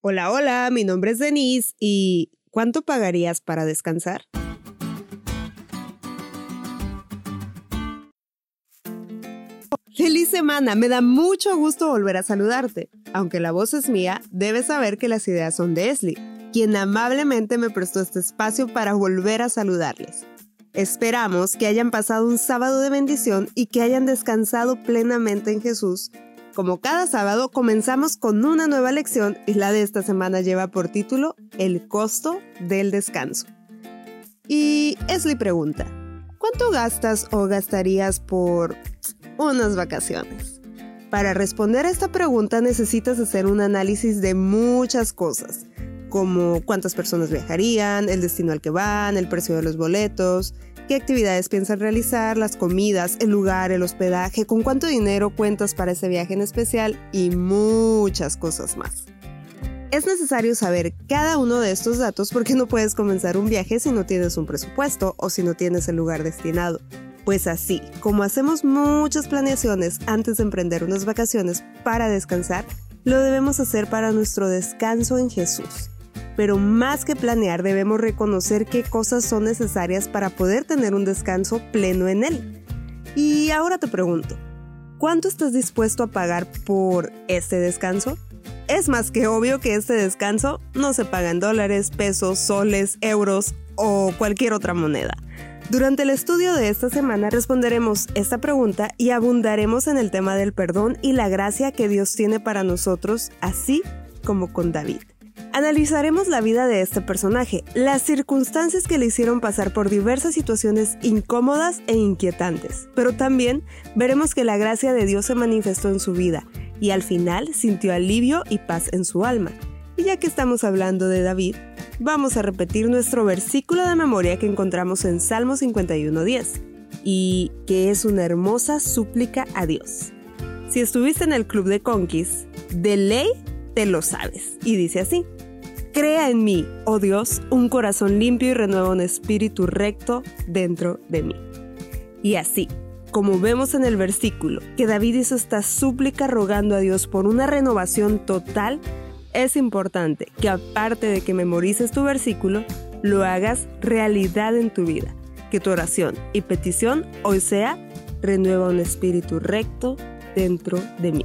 Hola, hola, mi nombre es Denise y ¿cuánto pagarías para descansar? Feliz semana, me da mucho gusto volver a saludarte. Aunque la voz es mía, debes saber que las ideas son de Esli, quien amablemente me prestó este espacio para volver a saludarles. Esperamos que hayan pasado un sábado de bendición y que hayan descansado plenamente en Jesús como cada sábado, comenzamos con una nueva lección y la de esta semana lleva por título El costo del descanso. Y Esli pregunta, ¿cuánto gastas o gastarías por unas vacaciones? Para responder a esta pregunta necesitas hacer un análisis de muchas cosas, como cuántas personas viajarían, el destino al que van, el precio de los boletos, qué actividades piensas realizar, las comidas, el lugar, el hospedaje, con cuánto dinero cuentas para ese viaje en especial y muchas cosas más. Es necesario saber cada uno de estos datos porque no puedes comenzar un viaje si no tienes un presupuesto o si no tienes el lugar destinado. Pues así, como hacemos muchas planeaciones antes de emprender unas vacaciones para descansar, lo debemos hacer para nuestro descanso en Jesús pero más que planear debemos reconocer qué cosas son necesarias para poder tener un descanso pleno en él. Y ahora te pregunto, ¿cuánto estás dispuesto a pagar por este descanso? Es más que obvio que este descanso no se paga en dólares, pesos, soles, euros o cualquier otra moneda. Durante el estudio de esta semana responderemos esta pregunta y abundaremos en el tema del perdón y la gracia que Dios tiene para nosotros, así como con David. Analizaremos la vida de este personaje, las circunstancias que le hicieron pasar por diversas situaciones incómodas e inquietantes, pero también veremos que la gracia de Dios se manifestó en su vida y al final sintió alivio y paz en su alma. Y ya que estamos hablando de David, vamos a repetir nuestro versículo de memoria que encontramos en Salmo 51.10 y que es una hermosa súplica a Dios. Si estuviste en el club de Conquist, de ley te lo sabes. Y dice así. Crea en mí, oh Dios, un corazón limpio y renueva un espíritu recto dentro de mí. Y así, como vemos en el versículo, que David hizo esta súplica rogando a Dios por una renovación total, es importante que aparte de que memorices tu versículo, lo hagas realidad en tu vida. Que tu oración y petición hoy sea, renueva un espíritu recto dentro de mí.